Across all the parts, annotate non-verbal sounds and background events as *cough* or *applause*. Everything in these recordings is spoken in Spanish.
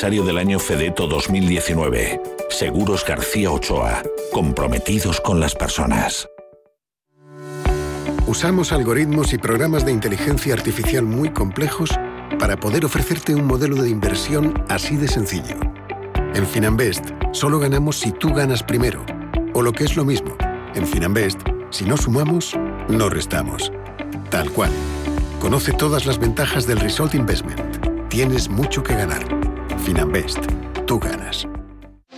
del año Fedeto 2019. Seguros García Ochoa. Comprometidos con las personas. Usamos algoritmos y programas de inteligencia artificial muy complejos para poder ofrecerte un modelo de inversión así de sencillo. En Finanbest solo ganamos si tú ganas primero. O lo que es lo mismo, en Finanbest, si no sumamos, no restamos. Tal cual. Conoce todas las ventajas del Result Investment. Tienes mucho que ganar. Finanbest. Tú ganas.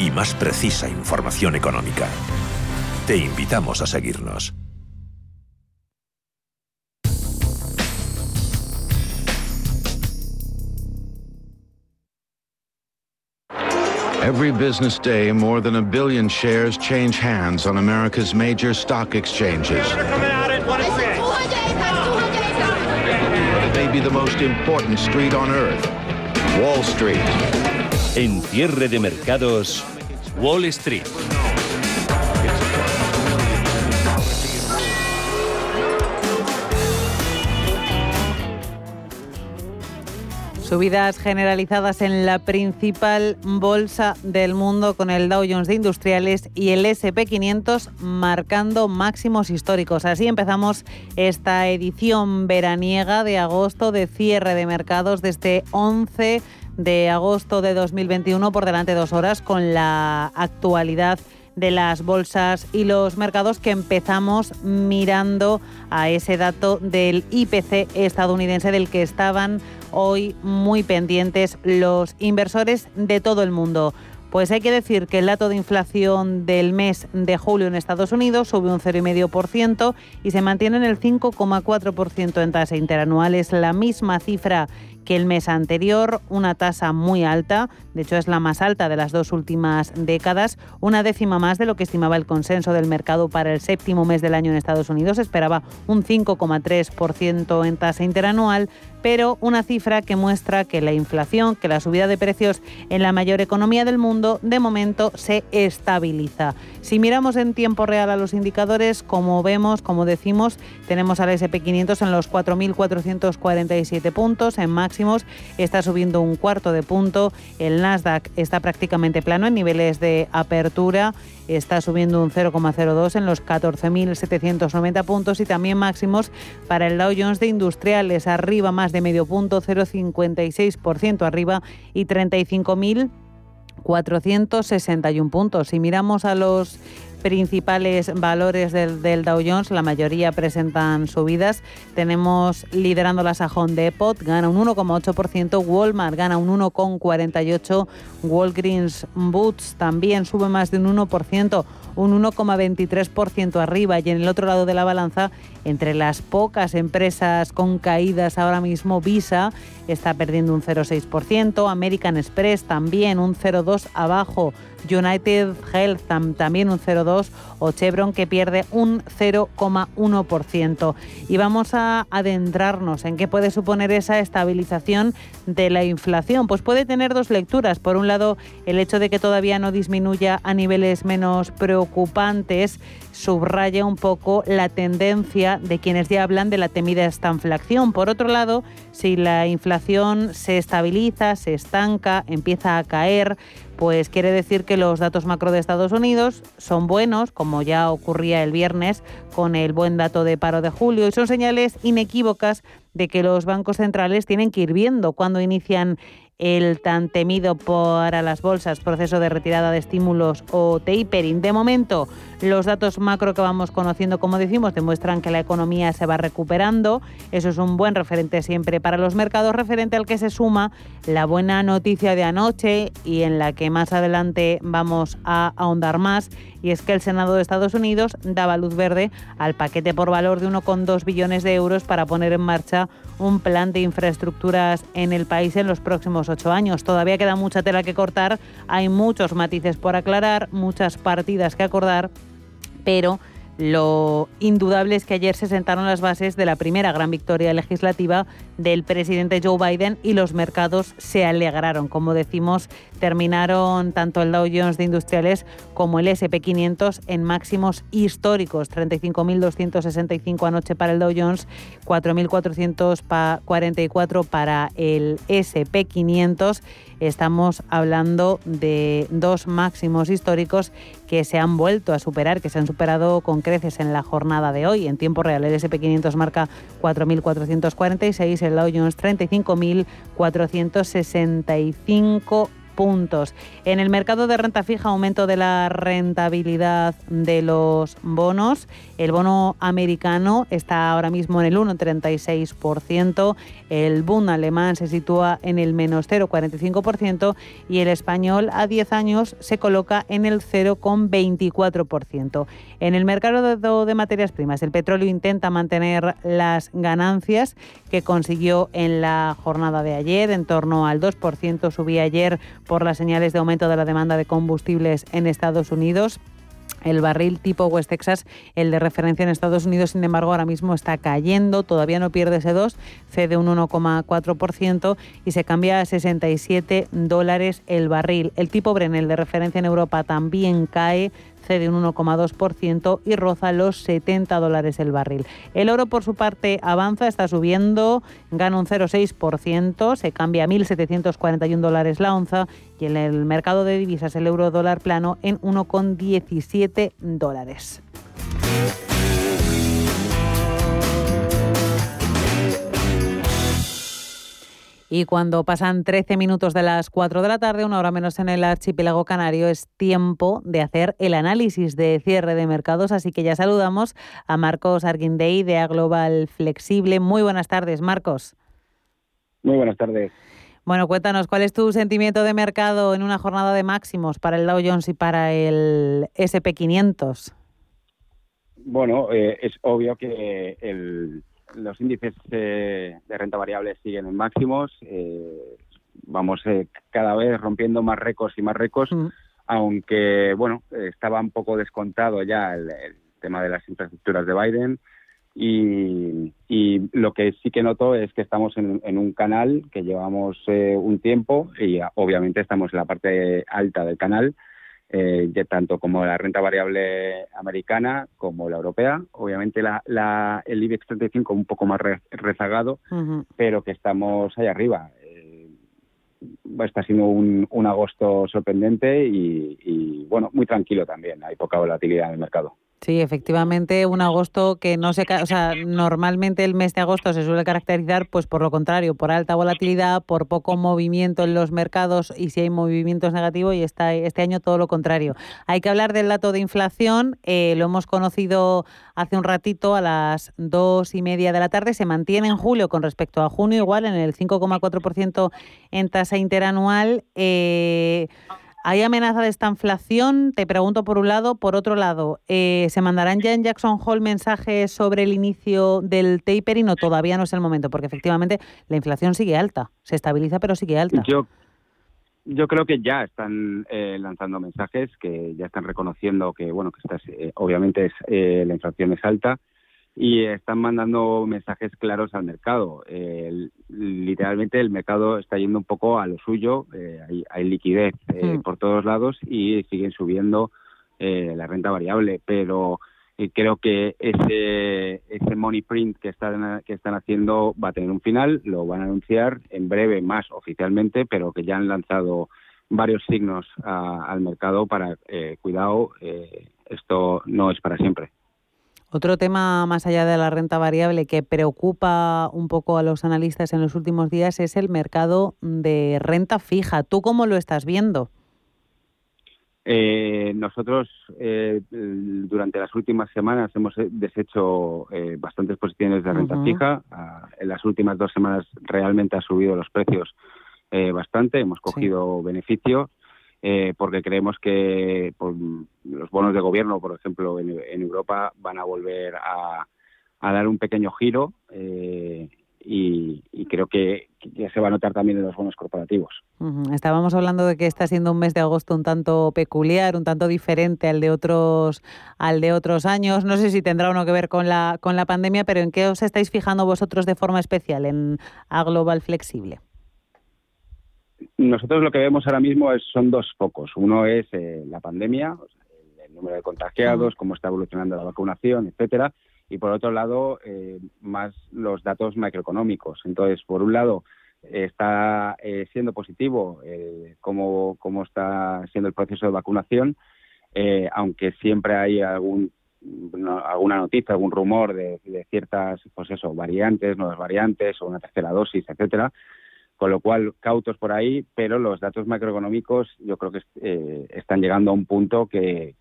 y más precisa información económica. Te invitamos a seguirnos. Every business day, more than a billion shares change hands on America's major stock exchanges. It may be the most important street on earth, Wall Street. En cierre de mercados, Wall Street. Subidas generalizadas en la principal bolsa del mundo con el Dow Jones de Industriales y el SP500 marcando máximos históricos. Así empezamos esta edición veraniega de agosto de cierre de mercados desde 11 de agosto de 2021 por delante de dos horas con la actualidad de las bolsas y los mercados que empezamos mirando a ese dato del IPC estadounidense del que estaban hoy muy pendientes los inversores de todo el mundo. Pues hay que decir que el dato de inflación del mes de julio en Estados Unidos sube un 0,5% y se mantiene en el 5,4% en tasa interanual. Es la misma cifra que el mes anterior, una tasa muy alta, de hecho es la más alta de las dos últimas décadas, una décima más de lo que estimaba el consenso del mercado para el séptimo mes del año en Estados Unidos, esperaba un 5,3% en tasa interanual, pero una cifra que muestra que la inflación, que la subida de precios en la mayor economía del mundo de momento se estabiliza. Si miramos en tiempo real a los indicadores, como vemos, como decimos, tenemos al SP500 en los 4.447 puntos, en máximos está subiendo un cuarto de punto, el Nasdaq está prácticamente plano en niveles de apertura, está subiendo un 0,02 en los 14.790 puntos y también máximos para el Dow Jones de Industriales, arriba más de medio punto, 0,56% arriba y 35.461 puntos. Si miramos a los principales valores del, del, Dow Jones, la mayoría presentan subidas. Tenemos liderando la Sajón Depot, gana un 1,8%, Walmart gana un 1,48%, Walgreens Boots también sube más de un 1%, un 1,23% arriba. Y en el otro lado de la balanza, entre las pocas empresas con caídas ahora mismo, Visa está perdiendo un 0,6%, American Express también un 0,2% abajo, United Health también un 0,2% o Chevron que pierde un 0,1%. Y vamos a adentrarnos en qué puede suponer esa estabilización de la inflación. Pues puede tener dos lecturas. Por un lado, el hecho de que todavía no disminuya a niveles menos preocupantes subraya un poco la tendencia de quienes ya hablan de la temida estanflación. Por otro lado, si la inflación se estabiliza, se estanca, empieza a caer, pues quiere decir que los datos macro de Estados Unidos son buenos, como ya ocurría el viernes con el buen dato de paro de julio, y son señales inequívocas de que los bancos centrales tienen que ir viendo cuando inician el tan temido para las bolsas proceso de retirada de estímulos o tapering. De momento, los datos macro que vamos conociendo, como decimos, demuestran que la economía se va recuperando. Eso es un buen referente siempre para los mercados, referente al que se suma la buena noticia de anoche y en la que más adelante vamos a ahondar más, y es que el Senado de Estados Unidos daba luz verde al paquete por valor de 1,2 billones de euros para poner en marcha un plan de infraestructuras en el país en los próximos ocho años. Todavía queda mucha tela que cortar, hay muchos matices por aclarar, muchas partidas que acordar, pero lo indudable es que ayer se sentaron las bases de la primera gran victoria legislativa del presidente Joe Biden y los mercados se alegraron. Como decimos, terminaron tanto el Dow Jones de Industriales como el SP500 en máximos históricos. 35.265 anoche para el Dow Jones, 4.444 para el SP500 estamos hablando de dos máximos históricos que se han vuelto a superar, que se han superado con creces en la jornada de hoy. En tiempo real, el SP500 marca 4.446, el Dow Jones 35.465 puntos. En el mercado de renta fija, aumento de la rentabilidad de los bonos. El bono americano está ahora mismo en el 1,36%, el Bund alemán se sitúa en el menos 0,45% y el español a 10 años se coloca en el 0,24%. En el mercado de materias primas, el petróleo intenta mantener las ganancias que consiguió en la jornada de ayer, en torno al 2%, subía ayer por las señales de aumento de la demanda de combustibles en Estados Unidos. El barril tipo West Texas, el de referencia en Estados Unidos, sin embargo, ahora mismo está cayendo, todavía no pierde ese 2, cede un 1,4% y se cambia a 67 dólares el barril. El tipo Bren, el de referencia en Europa, también cae, de un 1,2% y roza los 70 dólares el barril. El oro, por su parte, avanza, está subiendo, gana un 0,6%, se cambia a 1.741 dólares la onza y en el mercado de divisas el euro dólar plano en 1,17 dólares. Y cuando pasan 13 minutos de las 4 de la tarde, una hora menos en el archipiélago canario, es tiempo de hacer el análisis de cierre de mercados. Así que ya saludamos a Marcos Arguindey de A Global Flexible. Muy buenas tardes, Marcos. Muy buenas tardes. Bueno, cuéntanos, ¿cuál es tu sentimiento de mercado en una jornada de máximos para el Dow Jones y para el SP500? Bueno, eh, es obvio que el, los índices de renta variable siguen en máximos. Eh, vamos eh, cada vez rompiendo más récords y más récords, mm. aunque, bueno, estaba un poco descontado ya el, tema de las infraestructuras de Biden. Y, lo que sí que noto es que estamos en, un canal que llevamos eh, un tiempo y obviamente estamos en la parte alta del canal eh, tanto como la renta variable americana como la europea. Obviamente la, el IBEX 35 un poco más rezagado, pero que estamos ahí arriba. Eh, está siendo un, un agosto sorprendente y, y, bueno, muy tranquilo también. Hay poca volatilidad en el mercado. Sí, efectivamente, un agosto que no se, o sea, normalmente el mes de agosto se suele caracterizar, pues por lo contrario, por alta volatilidad, por poco movimiento en los mercados y si hay movimientos negativos y está este año todo lo contrario. Hay que hablar del dato de inflación, eh, lo hemos conocido hace un ratito a las dos y media de la tarde, se mantiene en julio con respecto a junio igual en el 5,4% en tasa interanual. Eh, ¿Hay amenaza de esta inflación? Te pregunto por un lado. Por otro lado, eh, ¿se mandarán ya en Jackson Hole mensajes sobre el inicio del tapering o todavía no es el momento? Porque efectivamente la inflación sigue alta. Se estabiliza, pero sigue alta. Yo, yo creo que ya están eh, lanzando mensajes, que ya están reconociendo que, bueno, que eh, obviamente es, la inflación es alta y están mandando mensajes claros al mercado. literalmente el mercado está yendo un poco a lo suyo, eh, hay, liquidez eh, hmm. por todos lados y siguen subiendo eh, la renta variable, pero creo que ese, ese money print que están, que están haciendo va a tener un final, lo van a anunciar en breve más oficialmente, pero que ya han lanzado varios signos al mercado para, cuidado, esto no es para siempre. Otro tema más allá de la renta variable que preocupa un poco a los analistas en los últimos días es el mercado de renta fija. ¿Tú cómo lo estás viendo? Eh, nosotros eh, durante las últimas semanas hemos deshecho eh, bastantes posiciones de renta fija. Ah, en las últimas dos semanas realmente ha subido los precios bastante. Hemos cogido beneficio eh, porque creemos que los bonos de gobierno, por ejemplo, en, Europa van a volver a, dar un pequeño giro eh, y, creo que, ya se va a notar también en los bonos corporativos. Estábamos hablando de que está siendo un mes de agosto un tanto peculiar, un tanto diferente al de otros al de otros años. No sé si tendrá uno que ver con la con la pandemia, pero ¿en qué os estáis fijando vosotros de forma especial en A Global Flexible? Nosotros lo que vemos ahora mismo es, son dos focos. Uno es eh, la pandemia, el, número de contagiados, cómo está evolucionando la vacunación, etcétera. Y por otro lado, eh, más los datos macroeconómicos. Entonces, por un lado, está eh, siendo positivo cómo, cómo está siendo el proceso de vacunación, aunque siempre hay algún alguna noticia, algún rumor de, de, ciertas, pues eso, variantes, nuevas variantes o una tercera dosis, etcétera, con lo cual cautos por ahí, pero los datos macroeconómicos yo creo que eh, están llegando a un punto que,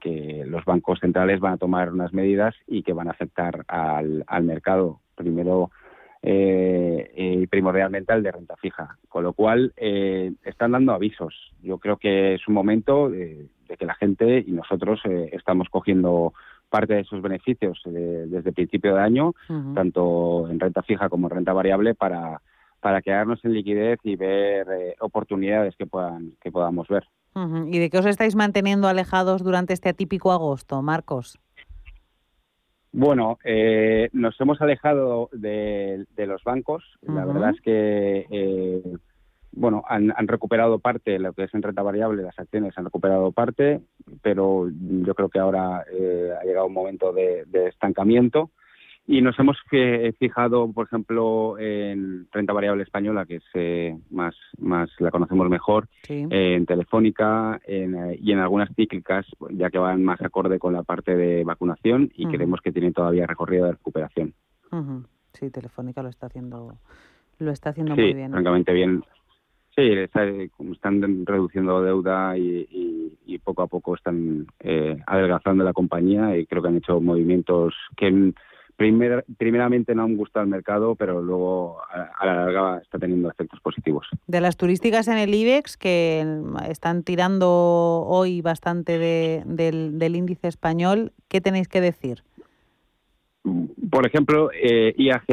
los bancos centrales van a tomar unas medidas y que van a afectar al, mercado, primero eh, y primordialmente al de renta fija, con lo cual eh, están dando avisos. Yo creo que es un momento de, que la gente y nosotros estamos cogiendo parte de esos beneficios desde el principio de año, tanto en renta fija como en renta variable, para para quedarnos en liquidez y ver eh, oportunidades que puedan que podamos ver. ¿Y de qué os estáis manteniendo alejados durante este atípico agosto, Marcos? Bueno, eh, nos hemos alejado de, los bancos. La verdad es que eh, bueno han, recuperado parte, lo que es en renta variable, las acciones han recuperado parte, pero yo creo que ahora ha llegado un momento de estancamiento. Y nos hemos fijado, por ejemplo, en renta variable española, que es eh, más, más la conocemos mejor, en Telefónica eh, y en algunas cíclicas, ya que van más acorde con la parte de vacunación y creemos que tienen todavía recorrido de recuperación. Sí, Telefónica lo está haciendo, lo está haciendo muy bien. francamente bien. Sí, están reduciendo deuda y, poco a poco están eh, adelgazando la compañía y creo que han hecho movimientos que primeramente no han gustado al mercado, pero luego a, la larga está teniendo efectos positivos. De las turísticas en el IBEX, que están tirando hoy bastante del, índice español, ¿qué tenéis que decir? Por ejemplo, eh, IAG,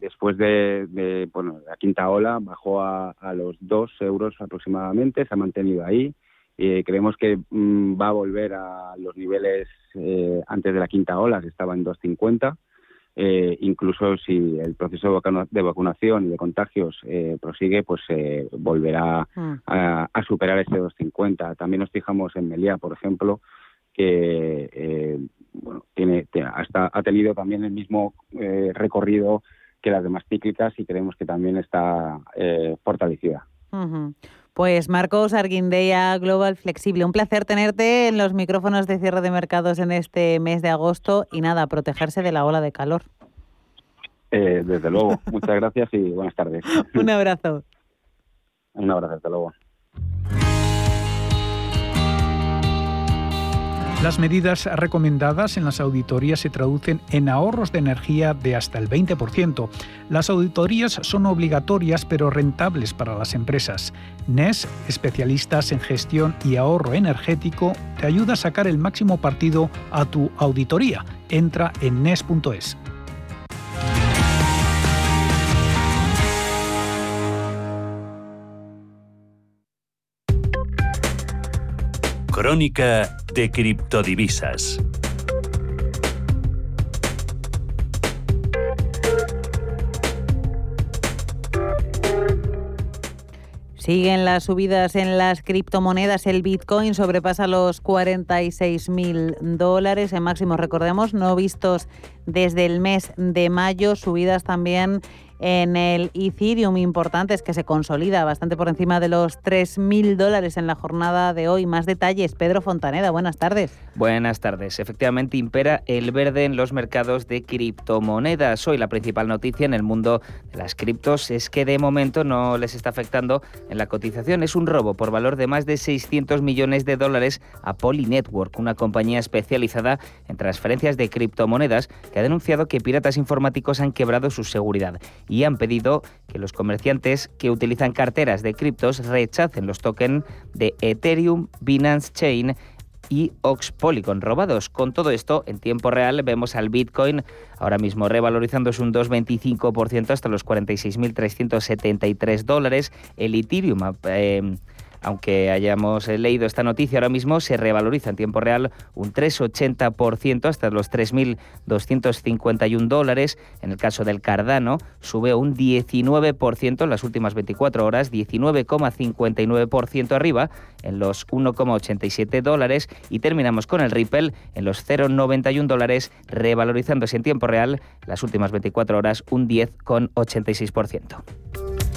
después de, bueno, la quinta ola, bajó a, los 2 euros aproximadamente, se ha mantenido ahí. Eh, creemos que mm, va a volver a los niveles eh, antes de la quinta ola, que estaba en 2.50. Eh, incluso si el proceso de vacunación y de contagios eh, prosigue, pues se volverá mm. a, superar ese 2.50. También nos fijamos en Melia, por ejemplo, que bueno, tiene, hasta ha tenido también el mismo recorrido que las demás cíclicas y creemos que también está fortalecida. Pues Marcos Arguindeya, Global Flexible, un placer tenerte en los micrófonos de cierre de mercados en este mes de agosto y nada, protegerse de la ola de calor. Eh, desde luego, *laughs* muchas gracias y buenas tardes. un abrazo. Un abrazo, hasta luego. Las medidas recomendadas en las auditorías se traducen en ahorros de energía de hasta el 20%. Las auditorías son obligatorias pero rentables para las empresas. NES, especialistas en gestión y ahorro energético, te ayuda a sacar el máximo partido a tu auditoría. Entra en NES.es. Crónica de criptodivisas. Siguen las subidas en las criptomonedas. El Bitcoin sobrepasa los 46 mil dólares en máximos, recordemos, no vistos desde el mes de mayo. Subidas también en el Ethereum importantes que se consolida bastante por encima de los 3.000 dólares en la jornada de hoy. Más detalles, Pedro Fontaneda, buenas tardes. Buenas tardes. Efectivamente impera el verde en los mercados de criptomonedas. Hoy la principal noticia en el mundo de las criptos es que de momento no les está afectando en la cotización. Es un robo por valor de más de 600 millones de dólares a Poly Network, una compañía especializada en transferencias de criptomonedas que ha denunciado que piratas informáticos han quebrado su seguridad y han pedido que los comerciantes que utilizan carteras de criptos rechacen los tokens de Ethereum, Binance Chain y Ox Polygon robados. Con todo esto, en tiempo real vemos al Bitcoin ahora mismo revalorizándose un 2,25% hasta los 46.373 dólares. El Ethereum... Eh, aunque hayamos eh, leído esta noticia ahora mismo, se revaloriza en tiempo real un 3,80% hasta los 3.251 dólares. En el caso del Cardano, sube un 19% en las últimas 24 horas, 19,59% arriba en los 1,87 dólares. Y terminamos con el Ripple en los 0,91 dólares, revalorizándose en tiempo real las últimas 24 horas un 10,86%.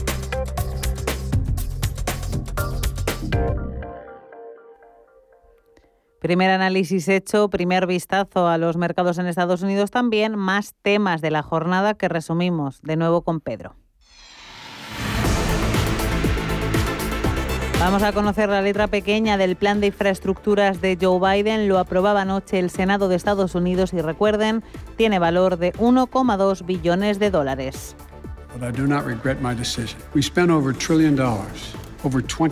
Primer análisis hecho, primer vistazo a los mercados en Estados Unidos también, más temas de la jornada que resumimos de nuevo con Pedro. Vamos a conocer la letra pequeña del plan de infraestructuras de Joe Biden. Lo aprobaba anoche el Senado de Estados Unidos y recuerden, tiene valor de 1,2 billones de dólares.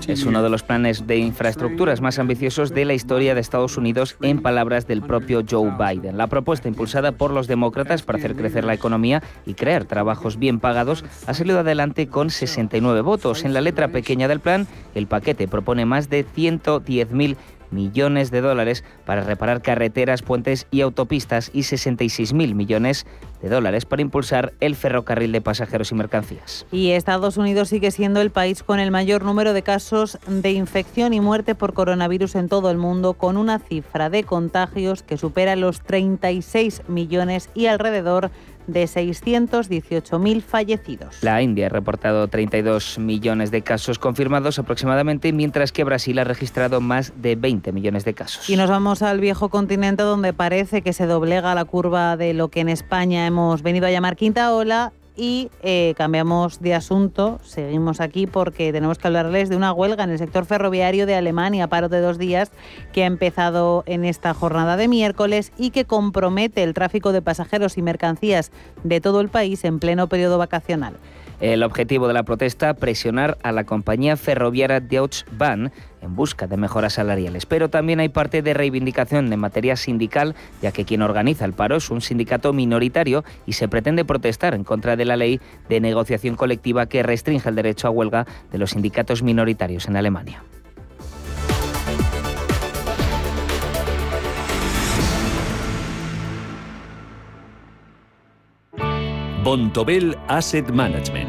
Es uno de los planes de infraestructuras más ambiciosos de la historia de Estados Unidos, en palabras del propio Joe Biden. La propuesta impulsada por los demócratas para hacer crecer la economía y crear trabajos bien pagados ha salido adelante con 69 votos. En la letra pequeña del plan, el paquete propone más de 110.000 millones de dólares para reparar carreteras, puentes y autopistas y 66.000 millones de dólares para impulsar el ferrocarril de pasajeros y mercancías. Y Estados Unidos sigue siendo el país con el mayor número de casos de infección y muerte por coronavirus en todo el mundo, con una cifra de contagios que supera los 36 millones y alrededor de 618.000 fallecidos. La India ha reportado 32 millones de casos confirmados aproximadamente, mientras que Brasil ha registrado más de 20 millones de casos. Y nos vamos al viejo continente donde parece que se doblega la curva de lo que en España hemos venido a llamar quinta ola y eh, cambiamos de asunto. Seguimos aquí porque tenemos que hablarles de una huelga en el sector ferroviario de Alemania, paro de dos días, que ha empezado en esta jornada de miércoles y que compromete el tráfico de pasajeros y mercancías de todo el país en pleno periodo vacacional. El objetivo de la protesta, presionar a la compañía ferroviaria Deutsche Bahn en busca de mejoras salariales. Pero también hay parte de reivindicación de materia sindical, ya que quien organiza el paro es un sindicato minoritario y se pretende protestar en contra de la ley de negociación colectiva que restringe el derecho a huelga de los sindicatos minoritarios en Alemania. Bontobel Asset Management.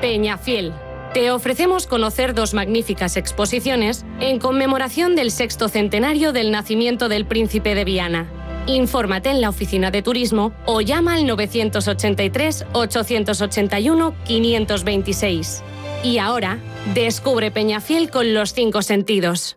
Peñafiel. Te ofrecemos conocer dos magníficas exposiciones en conmemoración del sexto centenario del nacimiento del príncipe de Viana. Infórmate en la oficina de turismo o llama al 983-881-526. Y ahora, descubre Peñafiel con los cinco sentidos.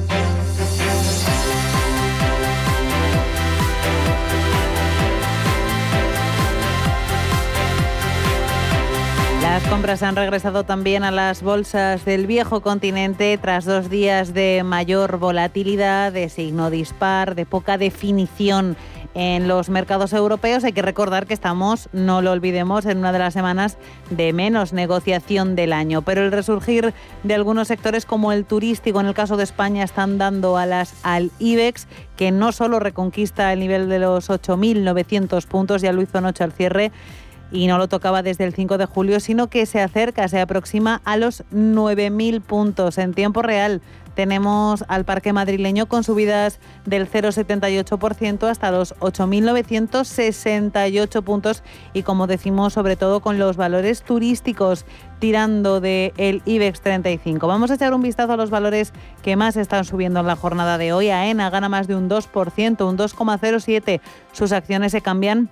Las compras han regresado también a las bolsas del viejo continente tras dos días de mayor volatilidad, de signo dispar, de poca definición en los mercados europeos. Hay que recordar que estamos, no lo olvidemos, en una de las semanas de menos negociación del año. Pero el resurgir de algunos sectores como el turístico, en el caso de España, están dando alas al IBEX, que no solo reconquista el nivel de los 8.900 puntos, ya lo hizo anoche al cierre, y no lo tocaba desde el 5 de julio, sino que se acerca, se aproxima a los 9.000 puntos en tiempo real tenemos al parque madrileño con subidas del 0,78% hasta los 8.968 puntos y como decimos sobre todo con los valores turísticos tirando del el IBEX 35. Vamos a echar un vistazo a los valores que más están subiendo en la jornada de hoy. AENA gana más de un 2%, un 2,07. Sus acciones se cambian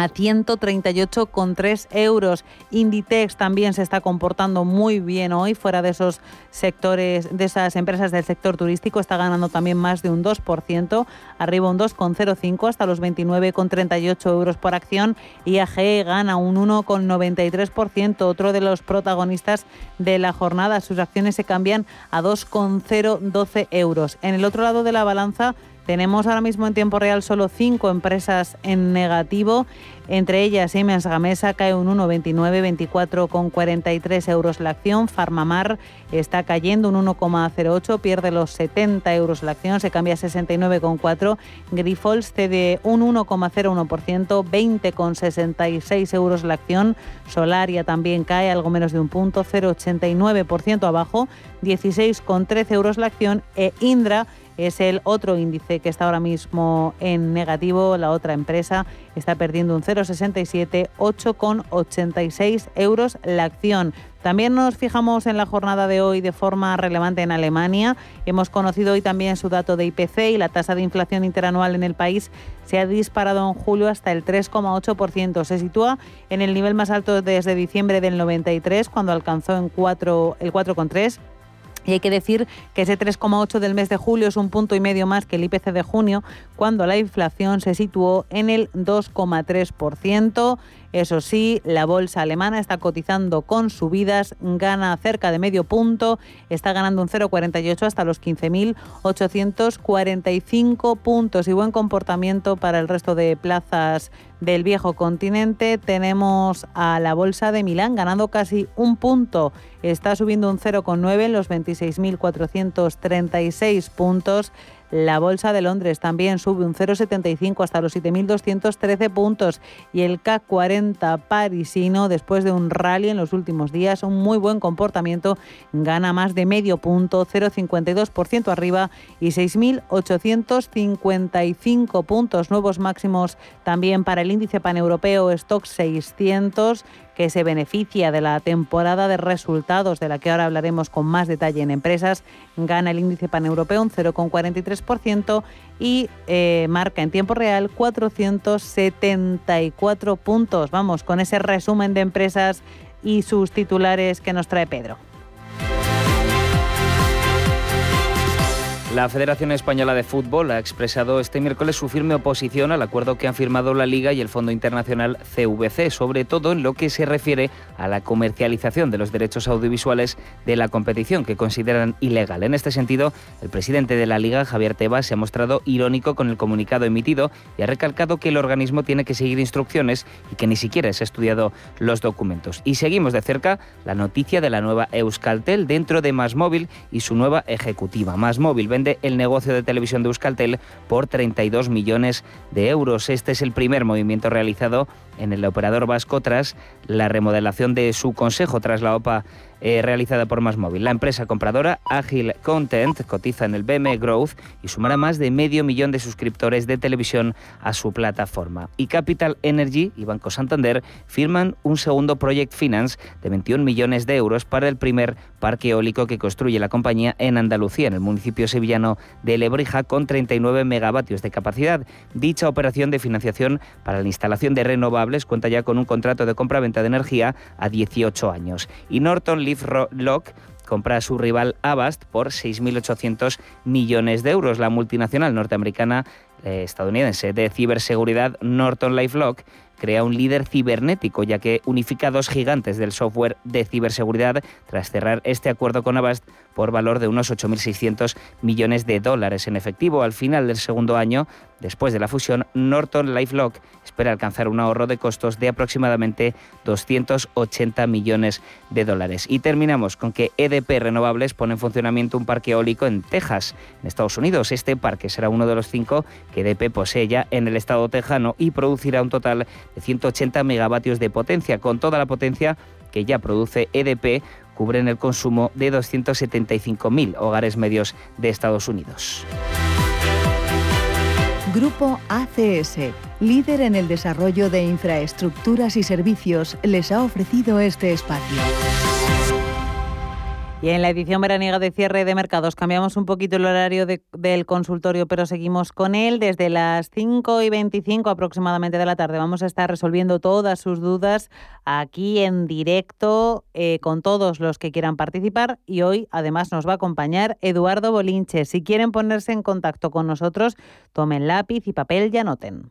a 138,3 euros. Inditex también se está comportando muy bien hoy, fuera de esos sectores, de esas empresas del sector turístico, está ganando también más de un 2%, arriba un 2,05 hasta los 29,38 euros por acción. IAG gana un 1,93%, otro de los protagonistas de la jornada. Sus acciones se cambian a 2,012 euros. En el otro lado de la balanza, tenemos ahora mismo en tiempo real solo cinco empresas en negativo. Entre ellas, Siemens Gamesa cae un 1,29, 24,43 euros la acción. Farmamar está cayendo un 1,08, pierde los 70 euros la acción, se cambia a 69,4. Grifols cede un 1,01%, 20,66 euros la acción. Solaria también cae algo menos de un punto, 0,89% abajo, 16,13 euros la acción. E Indra es el otro índice que está ahora mismo en negativo. La otra empresa está perdiendo un 0,67, 8,86 euros la acción. También nos fijamos en la jornada de hoy de forma relevante en Alemania. Hemos conocido hoy también su dato de IPC y la tasa de inflación interanual en el país se ha disparado en julio hasta el 3,8%. Se sitúa en el nivel más alto desde diciembre del 93, cuando alcanzó en 4, el 4,3%. Y hay que decir que ese 3,8 del mes de julio es un punto y medio más que el IPC de junio, cuando la inflación se situó en el 2,3%. Eso sí, la bolsa alemana está cotizando con subidas, gana cerca de medio punto, está ganando un 0,48 hasta los 15.845 puntos y buen comportamiento para el resto de plazas del viejo continente. Tenemos a la bolsa de Milán ganando casi un punto, está subiendo un 0,9 en los 26.436 puntos. La Bolsa de Londres también sube un 0,75 hasta los 7.213 puntos. Y el CAC 40 parisino, después de un rally en los últimos días, un muy buen comportamiento, gana más de medio punto, 0,52% arriba y 6.855 puntos, nuevos máximos también para el índice paneuropeo Stock 600 que se beneficia de la temporada de resultados de la que ahora hablaremos con más detalle en empresas, gana el índice paneuropeo un 0,43% y eh, marca en tiempo real 474 puntos. Vamos con ese resumen de empresas y sus titulares que nos trae Pedro. La Federación Española de Fútbol ha expresado este miércoles su firme oposición al acuerdo que han firmado la Liga y el Fondo Internacional CVC, sobre todo en lo que se refiere a la comercialización de los derechos audiovisuales de la competición, que consideran ilegal. En este sentido, el presidente de la Liga, Javier Tebas, se ha mostrado irónico con el comunicado emitido y ha recalcado que el organismo tiene que seguir instrucciones y que ni siquiera se ha estudiado los documentos. Y seguimos de cerca la noticia de la nueva Euskaltel dentro de Más Móvil y su nueva ejecutiva. Más El negocio de televisión de Euskaltel por 32 millones de euros. Este es el primer movimiento realizado en el operador vasco tras la remodelación de su consejo tras la OPA eh, realizada por Más Móvil. La empresa compradora Agile Content cotiza en el BM Growth y sumará más de medio millón de suscriptores de televisión a su plataforma. Y Capital Energy y Banco Santander firman un segundo Project Finance de 21 millones de euros para el primer parque eólico que construye la compañía en Andalucía, en el municipio sevillano de Lebrija, con 39 megavatios de capacidad. Dicha operación de financiación para la instalación de renovables cuenta ya con un contrato de compra-venta de energía a 18 años. Y Norton Lock compra a su rival Avast por 6.800 millones de euros. La multinacional norteamericana eh, estadounidense de ciberseguridad Norton LifeLock crea un líder cibernético, ya que unifica dos gigantes del software de ciberseguridad tras cerrar este acuerdo con Avast por valor de unos 8.600 millones de dólares en efectivo. Al final del segundo año, después de la fusión, Norton LifeLock espera alcanzar un ahorro de costos de aproximadamente 280 millones de dólares. Y terminamos con que EDP Renovables pone en funcionamiento un parque eólico en Texas, en Estados Unidos. Este parque será uno de los cinco que EDP posee ya en el estado tejano y producirá un total de 180 megavatios de potencia, con toda la potencia que ya produce EDP cubren el consumo de 275.000 hogares medios de Estados Unidos. Grupo ACS, líder en el desarrollo de infraestructuras y servicios, les ha ofrecido este espacio. Y en la edición veraniega de cierre de mercados cambiamos un poquito el horario del consultorio, pero seguimos con él desde las 5 y 25 aproximadamente de la tarde. Vamos a estar resolviendo todas sus dudas aquí en directo eh, con todos los que quieran participar y hoy además nos va a acompañar Eduardo Bolinche. Si quieren ponerse en contacto con nosotros, tomen lápiz y papel y anoten.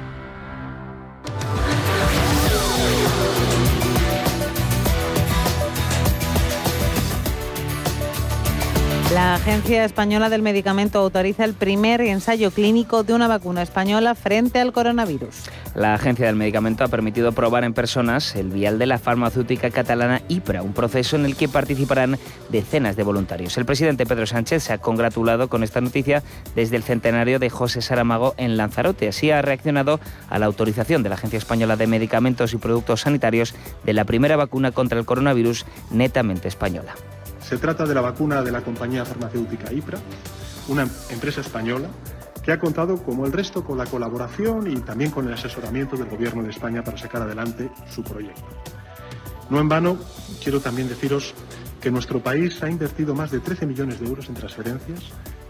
La Agencia Española del Medicamento autoriza el primer ensayo clínico de una vacuna española frente al coronavirus. La Agencia del Medicamento ha permitido probar en personas el vial de la farmacéutica catalana IPRA, un proceso en el que participarán decenas de voluntarios. El presidente Pedro Sánchez se ha congratulado con esta noticia desde el centenario de José Saramago en Lanzarote. Así ha reaccionado a la autorización de la Agencia Española de Medicamentos y Productos Sanitarios de la primera vacuna contra el coronavirus netamente española. Se trata de la vacuna de la compañía farmacéutica IPRA, una empresa española que ha contado, como el resto, con la colaboración y también con el asesoramiento del Gobierno de España para sacar adelante su proyecto. No en vano, quiero también deciros que nuestro país ha invertido más de 13 millones de euros en transferencias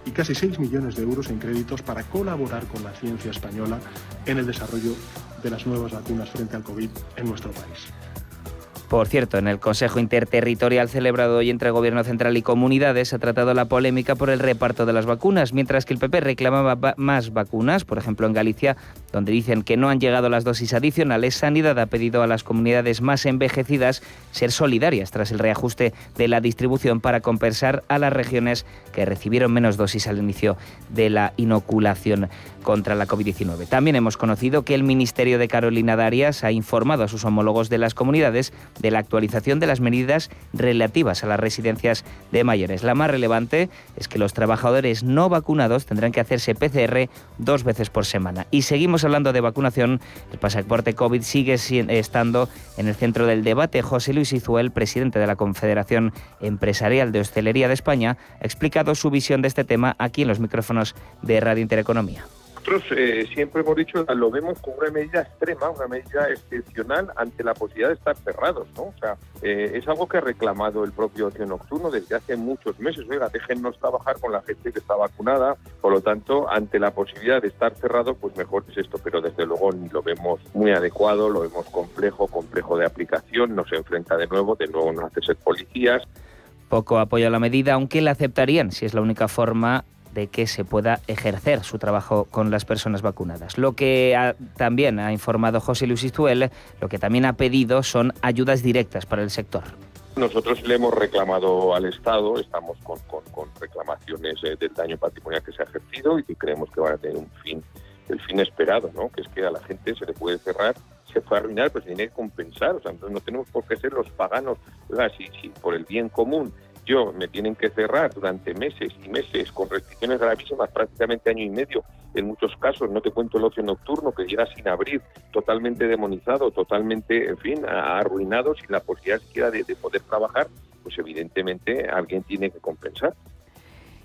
y casi 6 millones de euros en créditos para colaborar con la ciencia española en el desarrollo de las nuevas vacunas frente al COVID en nuestro país. Por cierto, en el Consejo Interterritorial celebrado hoy entre Gobierno Central y comunidades se ha tratado la polémica por el reparto de las vacunas, mientras que el PP reclamaba más vacunas, por ejemplo en Galicia, donde dicen que no han llegado las dosis adicionales, Sanidad ha pedido a las comunidades más envejecidas ser solidarias tras el reajuste de la distribución para compensar a las regiones que recibieron menos dosis al inicio de la inoculación contra la COVID-19. También hemos conocido que el Ministerio de Carolina Darias ha informado a sus homólogos de las comunidades de la actualización de las medidas relativas a las residencias de mayores. La más relevante es que los trabajadores no vacunados tendrán que hacerse PCR dos veces por semana. Y seguimos hablando de vacunación. El pasaporte COVID sigue estando en el centro del debate. José Luis Izuel, presidente de la Confederación Empresarial de Hostelería de España, ha explicado su visión de este tema aquí en los micrófonos de Radio Intereconomía. Nosotros eh, siempre hemos dicho, lo vemos como una medida extrema, una medida excepcional ante la posibilidad de estar cerrados, ¿no? O sea, eh, es algo que ha reclamado el propio ocio nocturno desde hace muchos meses. Oiga, déjennos trabajar con la gente que está vacunada, por lo tanto, ante la posibilidad de estar cerrado, pues mejor es esto, pero desde luego ni lo vemos muy adecuado, lo vemos complejo, complejo de aplicación, nos enfrenta de nuevo, de nuevo nos hace ser policías. Poco apoyo a la medida, aunque la aceptarían si es la única forma de que se pueda ejercer su trabajo con las personas vacunadas. Lo que también ha informado José Luis Istuel, lo que también ha pedido son ayudas directas para el sector. Nosotros le hemos reclamado al Estado, estamos con, reclamaciones eh, del daño patrimonial que se ha ejercido y que creemos que van a tener un fin, el fin esperado, ¿no? que es que a la gente se le puede cerrar, se puede arruinar, se tiene que compensar. O sea, no tenemos por qué ser los paganos. si, si por el bien común yo me tienen que cerrar durante meses y meses con restricciones gravísimas, prácticamente año y medio, en muchos casos, no te cuento el ocio nocturno, que llega sin abrir, totalmente demonizado, totalmente, en fin, arruinado, sin la posibilidad siquiera de poder trabajar, pues evidentemente alguien tiene que compensar.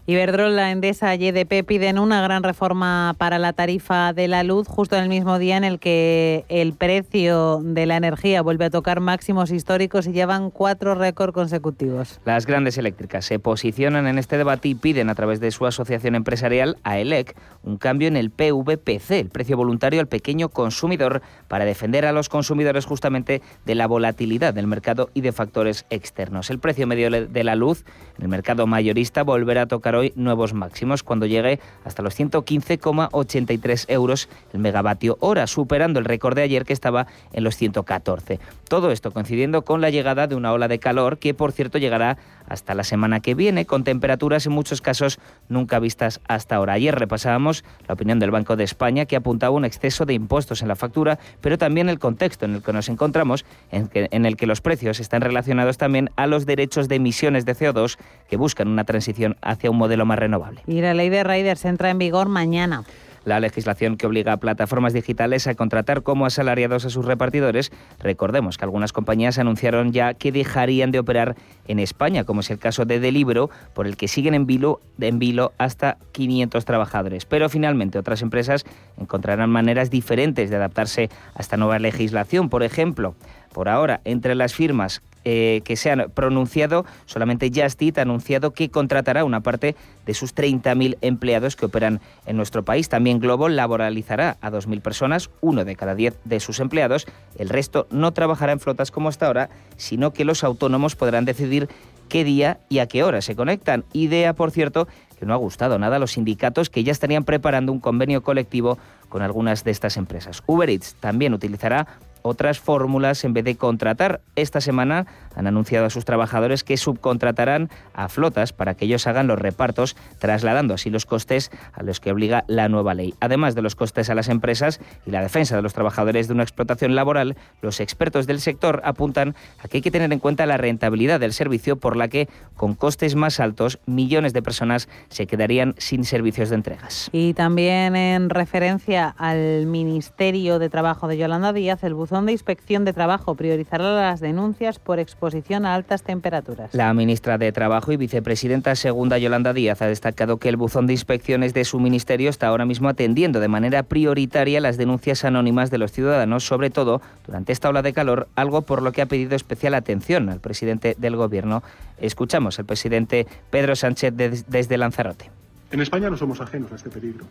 Iberdrola, Endesa y EDP piden una gran reforma para la tarifa de la luz justo en el mismo día en el que el precio de la energía vuelve a tocar máximos históricos y llevan cuatro récords consecutivos. Las grandes eléctricas se posicionan en este debate y piden a través de su asociación empresarial, AELEC, un cambio en el PVPC, el precio voluntario al pequeño consumidor, para defender a los consumidores justamente de la volatilidad del mercado y de factores externos. El precio medio de la luz en el mercado mayorista volverá a tocar hoy nuevos máximos cuando llegue hasta los 115,83 euros el megavatio hora, superando el récord de ayer que estaba en los 114. Todo esto coincidiendo con la llegada de una ola de calor que, por cierto, llegará hasta la semana que viene, con temperaturas en muchos casos nunca vistas hasta ahora. Ayer repasábamos la opinión del Banco de España, que apuntaba un exceso de impuestos en la factura, pero también el contexto en el que nos encontramos, en, el que los precios están relacionados también a los derechos de emisiones de CO2 que buscan una transición hacia un modelo más renovable. Y la ley de Riders entra en vigor mañana. La legislación que obliga a plataformas digitales a contratar como asalariados a sus repartidores. Recordemos que algunas compañías anunciaron ya que dejarían de operar en España, como es el caso de Delibro, por el que siguen en vilo, en vilo hasta 500 trabajadores. Pero finalmente otras empresas encontrarán maneras diferentes de adaptarse a esta nueva legislación. Por ejemplo, por ahora, entre las firmas eh, que se han pronunciado, solamente Justit ha anunciado que contratará una parte de sus 30.000 empleados que operan en nuestro país. También Globo laboralizará a 2.000 personas, uno de cada 10 de sus empleados. El resto no trabajará en flotas como hasta ahora, sino que los autónomos podrán decidir qué día y a qué hora se conectan. Idea, por cierto, que no ha gustado nada a los sindicatos que ya estarían preparando un convenio colectivo con algunas de estas empresas. Uber Eats también utilizará otras fórmulas en vez de contratar. Esta semana han anunciado a sus trabajadores que subcontratarán a flotas para que ellos hagan los repartos, trasladando así los costes a los que obliga la nueva ley. Además de los costes a las empresas y la defensa de los trabajadores de una explotación laboral, los expertos del sector apuntan a que hay que tener en cuenta la rentabilidad del servicio por la que, con costes más altos, millones de personas se quedarían sin servicios de entregas. Y también en referencia al Ministerio de Trabajo de Yolanda Díaz, el buzón de Inspección de Trabajo priorizará las denuncias por exposición a altas temperaturas. La ministra de Trabajo y vicepresidenta segunda Yolanda Díaz ha destacado que el buzón de inspecciones de su ministerio está ahora mismo atendiendo de manera prioritaria las denuncias anónimas de los ciudadanos, sobre todo durante esta ola de calor, algo por lo que ha pedido especial atención al presidente del Gobierno. Escuchamos al presidente Pedro Sánchez desde Lanzarote. En España no somos ajenos a este peligro.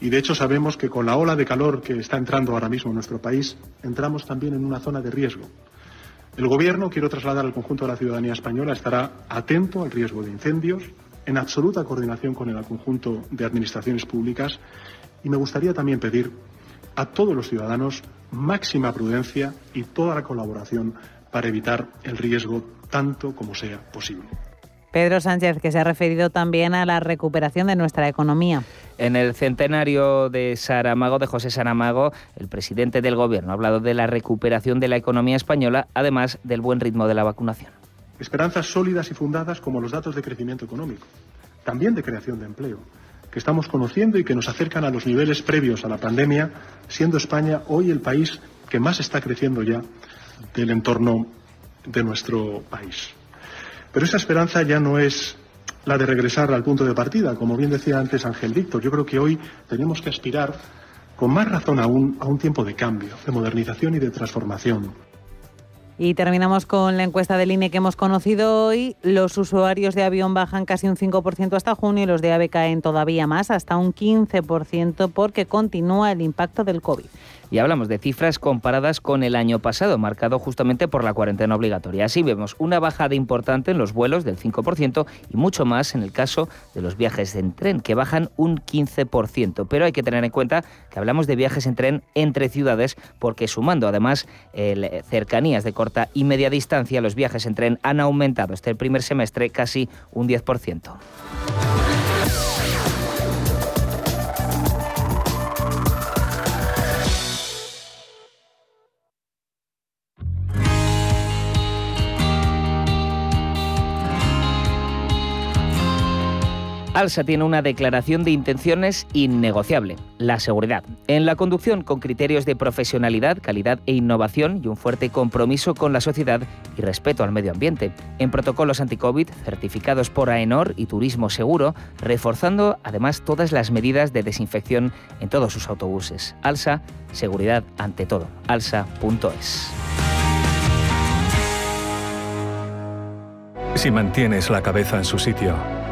Y de hecho sabemos que con la ola de calor que está entrando ahora mismo en nuestro país, entramos también en una zona de riesgo. El Gobierno, quiero trasladar al conjunto de la ciudadanía española, estará atento al riesgo de incendios, en absoluta coordinación con el conjunto de administraciones públicas y me gustaría también pedir a todos los ciudadanos máxima prudencia y toda la colaboración para evitar el riesgo tanto como sea posible. Pedro Sánchez, que se ha referido también a la recuperación de nuestra economía. En el centenario de Saramago, de José Saramago, el presidente del Gobierno ha hablado de la recuperación de la economía española, además del buen ritmo de la vacunación. Esperanzas sólidas y fundadas como los datos de crecimiento económico, también de creación de empleo, que estamos conociendo y que nos acercan a los niveles previos a la pandemia, siendo España hoy el país que más está creciendo ya del entorno de nuestro país. Pero esa esperanza ya no es la de regresar al punto de partida, como bien decía antes Ángel Víctor. Yo creo que hoy tenemos que aspirar con más razón aún a un tiempo de cambio, de modernización y de transformación. Y terminamos con la encuesta del INE que hemos conocido hoy. Los usuarios de avión bajan casi un 5% hasta junio y los de AVE caen todavía más, hasta un 15%, porque continúa el impacto del COVID. Y hablamos de cifras comparadas con el año pasado, marcado justamente por la cuarentena obligatoria. Así vemos una bajada importante en los vuelos del 5% y mucho más en el caso de los viajes en tren, que bajan un 15%. Pero hay que tener en cuenta que hablamos de viajes en tren entre ciudades, porque sumando además cercanías de corta y media distancia, los viajes en tren han aumentado este primer semestre casi un 10%. Alsa tiene una declaración de intenciones innegociable, la seguridad. En la conducción con criterios de profesionalidad, calidad e innovación y un fuerte compromiso con la sociedad y respeto al medio ambiente. En protocolos anti-COVID certificados por AENOR y Turismo Seguro, reforzando además todas las medidas de desinfección en todos sus autobuses. Alsa, seguridad ante todo. alsa.es. Si mantienes la cabeza en su sitio,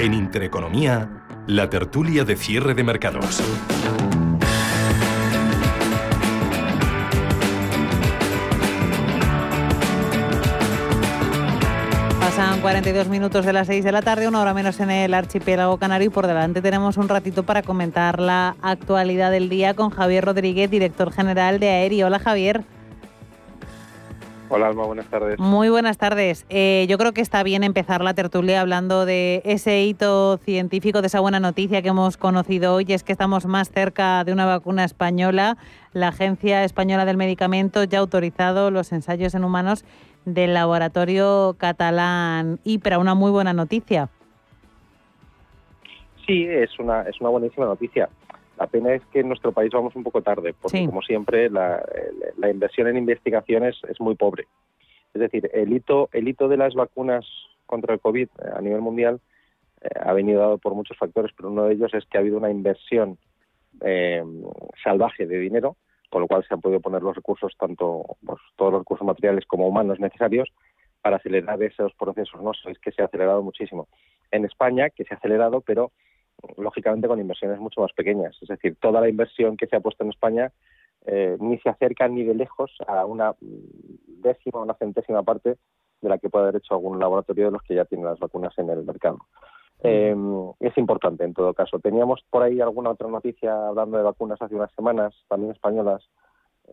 En Intereconomía, la tertulia de cierre de mercados. Pasan 42 minutos de las 6 de la tarde, una hora menos en el archipiélago canario y por delante tenemos un ratito para comentar la actualidad del día con Javier Rodríguez, director general de Aeri. Hola Javier. Hola Alma, buenas tardes. Muy buenas tardes. Eh, yo creo que está bien empezar la tertulia hablando de ese hito científico, de esa buena noticia que hemos conocido hoy, es que estamos más cerca de una vacuna española. La Agencia Española del Medicamento ya ha autorizado los ensayos en humanos del laboratorio catalán IPRA, una muy buena noticia. Sí, es una, es una buenísima noticia. La pena es que en nuestro país vamos un poco tarde, porque como siempre la, la, inversión en investigaciones es muy pobre. Es decir, el hito, el hito de las vacunas contra el COVID eh, a nivel mundial eh, ha venido dado por muchos factores, pero uno de ellos es que ha habido una inversión eh, salvaje de dinero, con lo cual se han podido poner los recursos, tanto pues, todos los recursos materiales como humanos necesarios, para acelerar esos procesos. No sabéis que se ha acelerado muchísimo. En España, que se ha acelerado, pero lógicamente con inversiones mucho más pequeñas. Es decir, toda la inversión que se ha puesto en España eh, ni se acerca ni de lejos a una décima o una centésima parte de la que puede haber hecho algún laboratorio de los que ya tienen las vacunas en el mercado. Eh, es importante en todo caso. Teníamos por ahí alguna otra noticia hablando de vacunas hace unas semanas, también españolas,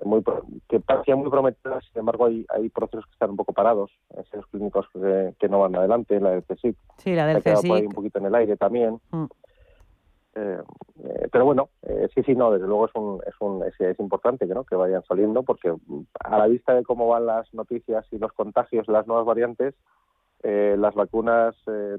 muy, que parecían muy prometedoras, sin embargo hay, hay procesos que están un poco parados, ensayos clínicos que, no van adelante, la del CSIC, sí, la del se ha quedado por ahí un poquito en el aire también. Mm. Eh, eh, pero bueno, eh, sí, sí, no, desde luego es, un, es, un, es, importante ¿no? que vayan saliendo porque a la vista de cómo van las noticias y los contagios, las nuevas variantes, las vacunas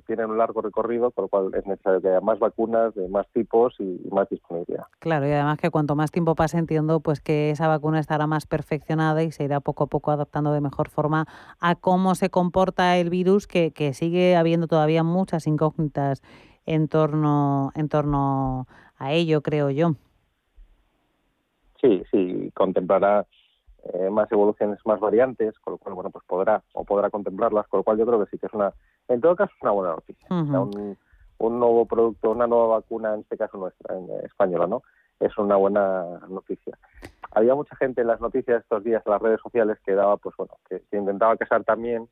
tienen un largo recorrido, por lo cual es necesario que haya más vacunas de más tipos y, más disponibilidad. Claro, y además que cuanto más tiempo pase, entiendo pues que esa vacuna estará más perfeccionada y se irá poco a poco adaptando de mejor forma a cómo se comporta el virus, que, que sigue habiendo todavía muchas incógnitas en torno, en torno a ello, creo yo. Sí, sí, contemplará eh, más evoluciones, más variantes, con lo cual, bueno, pues podrá o podrá contemplarlas, con lo cual yo creo que sí que es una, en todo caso, es una buena noticia. un, un, nuevo producto, una nueva vacuna, en este caso nuestra, en eh, española, ¿no? Es una buena noticia. Había mucha gente en las noticias estos días, en las redes sociales, que daba, pues bueno, que se intentaba casar también,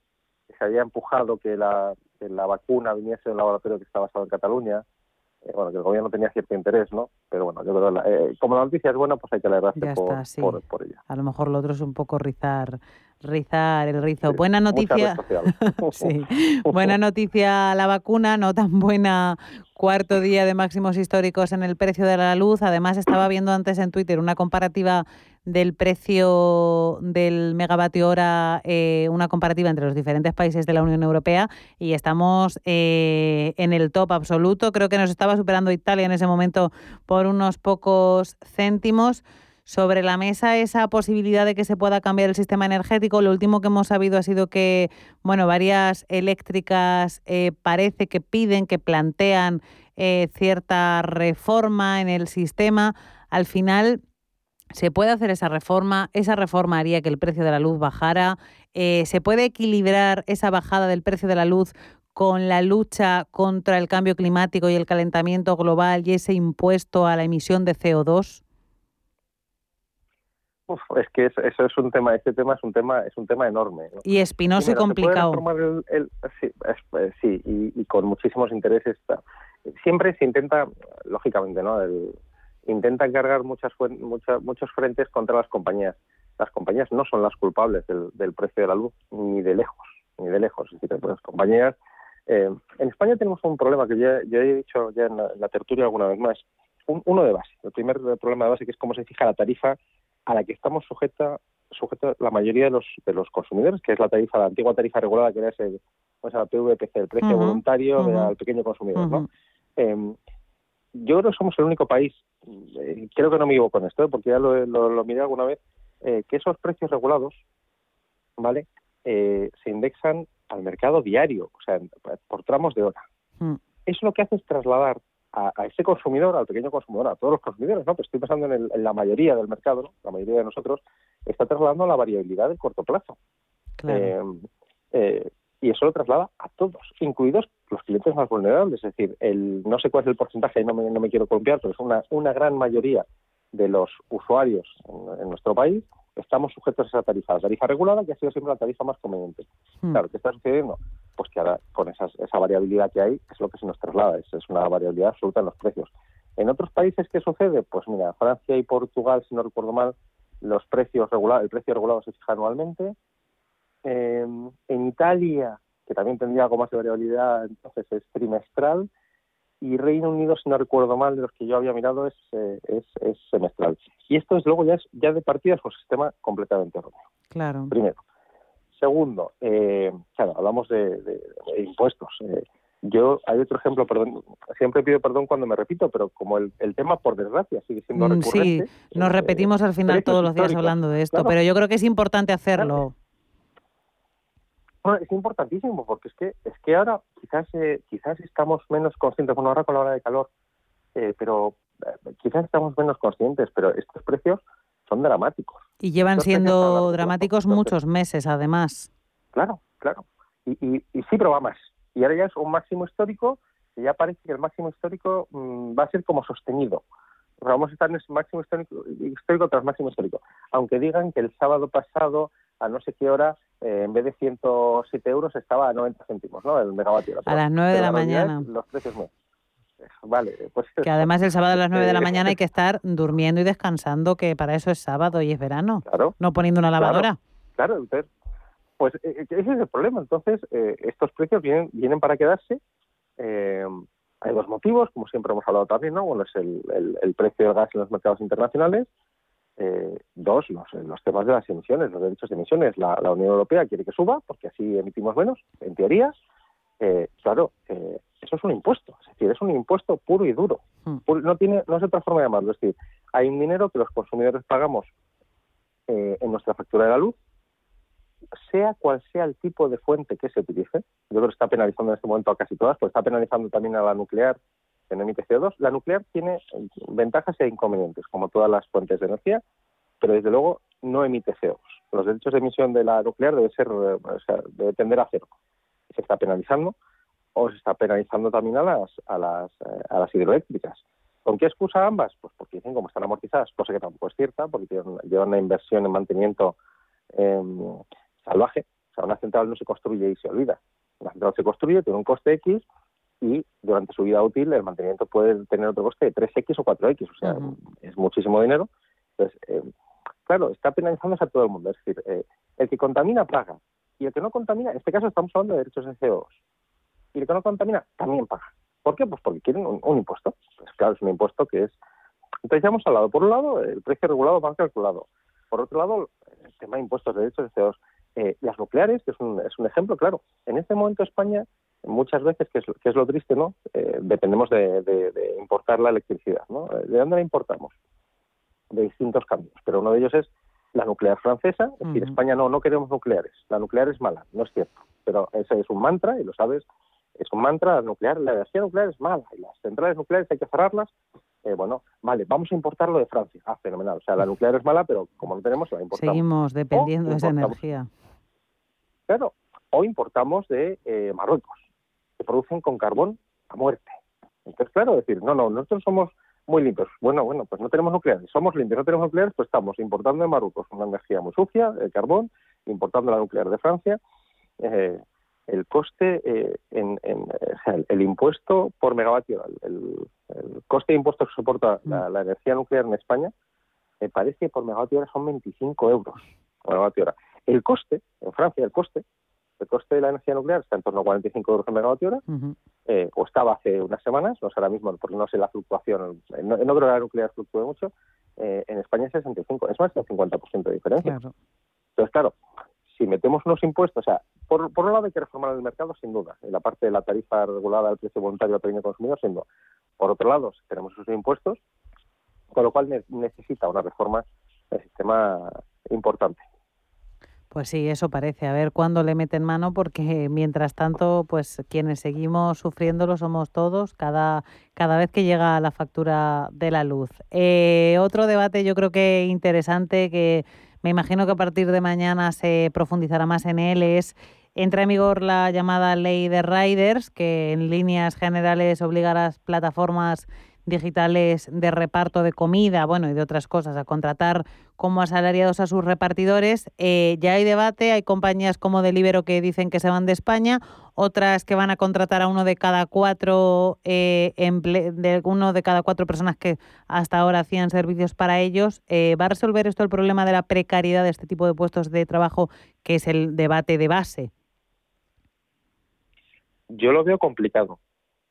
que se había empujado que la, que la vacuna viniese de un laboratorio que está basado en Cataluña, eh, bueno, que el gobierno tenía cierto interés, ¿no? Pero bueno, yo creo que eh, como la noticia es buena, pues hay que alegrarse por, por, ella. A lo mejor lo otro es un poco rizar rizar el rizo. buena noticia. *laughs* sí. *laughs* Buena noticia la vacuna, no tan buena cuarto día de máximos históricos en el precio de la luz. Además, estaba viendo antes en Twitter una comparativa del precio del megavatio hora, eh, una comparativa entre los diferentes países de la Unión Europea y estamos eh, en el top absoluto. Creo que nos estaba superando Italia en ese momento por unos pocos céntimos sobre la mesa esa posibilidad de que se pueda cambiar el sistema energético. Lo último que hemos sabido ha sido que, bueno, varias eléctricas eh, parece que piden, que plantean cierta reforma en el sistema, al final se puede hacer esa reforma, esa reforma haría que el precio de la luz bajara, eh, se puede equilibrar esa bajada del precio de la luz con la lucha contra el cambio climático y el calentamiento global y ese impuesto a la emisión de CO2? es que eso es un tema, este tema es un tema, es un tema enorme. Y espinoso y complicado. sí, y, con muchísimos intereses. Siempre se intenta, lógicamente, ¿no? El, intentan cargar muchas, muchas, muchos frentes contra las compañías. Las compañías no son las culpables del, precio de la luz, ni de lejos, ni de lejos. Es decir, las compañías. Eh, en España tenemos un problema que ya, he dicho ya en la, tertulia alguna vez más. uno de base. El primer problema de base que es cómo se fija la tarifa a la que estamos sujeta sujeta la mayoría de los de los consumidores, que es la tarifa, la antigua tarifa regulada que era ese, pues la PVPC, el precio voluntario al pequeño consumidor, ¿no? Yo creo que somos el único país, eh, creo que no me equivoco con esto, ¿eh? porque ya lo, lo, miré alguna vez, eh, que esos precios regulados, ¿vale? se indexan al mercado diario, o sea, por tramos de hora. Mm. Eso lo que hace es trasladar a, ese consumidor, al pequeño consumidor, a todos los consumidores, ¿no? Pues estoy pensando en, la mayoría del mercado, ¿no? La mayoría de nosotros está trasladando la variabilidad de corto plazo. Eh, eh, y eso lo traslada a todos, incluidos los clientes más vulnerables. Es decir, el, no sé cuál es el porcentaje, no me, no me quiero columpiar, pero es una, una gran mayoría de los usuarios en, nuestro país estamos sujetos a esa tarifa, la tarifa regulada, que ha sido siempre la tarifa más conveniente. Hmm. Claro, ¿qué está sucediendo? Pues que ahora con esa variabilidad que hay es lo que se nos traslada, es, es una variabilidad absoluta en los precios. En otros países, ¿qué sucede? Pues mira, Francia y Portugal, si no recuerdo mal, los precios regulados, el precio regulado se fija anualmente. en Italia, que también tendría algo más de variabilidad, entonces es trimestral y Reino Unido, si no recuerdo mal, de los que yo había mirado, es, eh, es, semestral. Y esto es luego ya, es, ya de partida es un sistema completamente erróneo. Claro. Primero. Segundo, eh, claro, hablamos de, impuestos. Eh, yo, hay otro ejemplo, perdón, siempre pido perdón cuando me repito, pero como el, tema, por desgracia, sigue siendo mm, recurrente. Sí, nos repetimos al final todos los días hablando de esto, pero yo creo que es importante hacerlo es importantísimo porque es que es que ahora quizás eh, quizás estamos menos conscientes, bueno ahora con la hora de calor, eh, pero eh, quizás estamos menos conscientes, pero estos precios son dramáticos. Y llevan siendo dramáticos muchos meses además. Claro, claro. Y, y, sí, pero va más. Y ahora ya es un máximo histórico y ya parece que el máximo histórico mm, va a ser como sostenido. Vamos a estar en ese máximo histórico, histórico tras máximo histórico. Aunque digan que el sábado pasado a no sé qué hora, eh, en vez de 107 euros, estaba a 90 céntimos, ¿no? El megavatio. A las 9 de la, mañana. Los precios no. Vale, pues que además el sábado a las 9 de la *laughs* mañana hay que estar durmiendo y descansando, que para eso es sábado y es verano. Claro. No poniendo una lavadora. Claro, entonces, pues eh, eh, ese es el problema. Entonces, estos precios vienen, vienen para quedarse. Hay dos motivos, como siempre hemos hablado también, ¿no? Uno es el, el precio del gas en los mercados internacionales eh, dos, los, temas de las emisiones, los derechos de emisiones. La, Unión Europea quiere que suba porque así emitimos menos, en teoría. Eh, claro, eh, eso es un impuesto, es decir, es un impuesto puro y duro. Hmm. no tiene, no es otra forma de llamarlo. Es decir, hay un dinero que los consumidores pagamos en nuestra factura de la luz, sea cual sea el tipo de fuente que se utilice. Yo creo que está penalizando en este momento a casi todas, pues está penalizando también a la nuclear, que no emite CO2. La nuclear tiene ventajas e inconvenientes, como todas las fuentes de energía, pero desde luego no emite CO2. Los derechos de emisión de la nuclear debe ser, debe tender a cero. Se está penalizando o se está penalizando también a las, a las, eh, a las hidroeléctricas. ¿Con qué excusa ambas? Pues porque dicen como están amortizadas, cosa que tampoco es cierta, porque llevan una inversión en mantenimiento em, salvaje. O sea, una central no se construye y se olvida. Una central se construye, tiene un coste X y durante su vida útil el mantenimiento puede tener otro coste de 3X o 4X, o sea, es muchísimo dinero. Entonces, eh, claro, está penalizándose a todo el mundo. Es decir, eh, el que contamina paga y el que no contamina, en este caso estamos hablando de derechos de CO2, y el que no contamina también paga. ¿Por qué? Pues porque quieren un, impuesto. Pues claro, es un impuesto que es... Entonces ya hemos hablado, por un lado, el precio regulado va calculado. Por otro lado, el tema de impuestos de derechos de CO2. Eh, las nucleares, que es un, es un ejemplo, claro. En este momento España muchas veces, que es, que es lo triste, ¿no? Eh, dependemos de, importar la electricidad, ¿no? Eh, ¿De dónde la importamos? De distintos cambios, pero uno de ellos es la nuclear francesa, es decir, España no, no queremos nucleares, la nuclear es mala, no es cierto, pero ese es un mantra y lo sabes es un mantra nuclear, la energía nuclear es mala y las centrales nucleares hay que cerrarlas. Eh, bueno, vale, vamos a importarlo de Francia. Ah, fenomenal. O sea, la nuclear es mala, pero como no tenemos, la importamos. Seguimos dependiendo de esa energía. Claro, o importamos de eh, Marruecos, que producen con carbón a muerte. Entonces, claro, decir, no, no, nosotros somos muy limpios. Bueno, bueno, pues no tenemos nucleares. Somos limpios, no tenemos nucleares, pues estamos importando de Marruecos una energía muy sucia, el carbón, importando la nuclear de Francia. Eh, el coste, eh, en, el, impuesto por megavatio, el, coste de impuestos que soporta mm. la, energía nuclear en España, me parece que por megavatio hora son 25 euros por megavatio hora. El coste, en Francia, el coste, el coste de la energía nuclear está en torno a 45 euros por megavatio hora, eh, o estaba hace unas semanas, no sé ahora mismo, porque no sé la fluctuación, no, creo que la nuclear fluctúe mucho, eh, en España es 65, es más del 50% de diferencia. Entonces, claro, si metemos unos impuestos, o sea, por, por un lado hay que reformar el mercado, sin duda, en la parte de la tarifa regulada del precio voluntario al pequeño consumidor, sin duda. Por otro lado, tenemos esos impuestos, con lo cual necesita una reforma del sistema importante. Pues sí, eso parece. A ver cuándo le meten mano, porque mientras tanto, pues quienes seguimos sufriéndolo somos todos, cada, cada vez que llega la factura de la luz. Eh, otro debate yo creo que interesante, que me imagino que a partir de mañana se profundizará más en él, es entra en vigor la llamada ley de riders, que en líneas generales obliga a las plataformas digitales de reparto de comida, bueno, y de otras cosas, a contratar como asalariados a sus repartidores. Eh, ya hay debate, hay compañías como Delibero que dicen que se van de España, otras que van a contratar a uno de cada cuatro eh, de uno de cada cuatro personas que hasta ahora hacían servicios para ellos. Eh, ¿Va a resolver esto el problema de la precariedad de este tipo de puestos de trabajo, que es el debate de base? Yo lo veo complicado.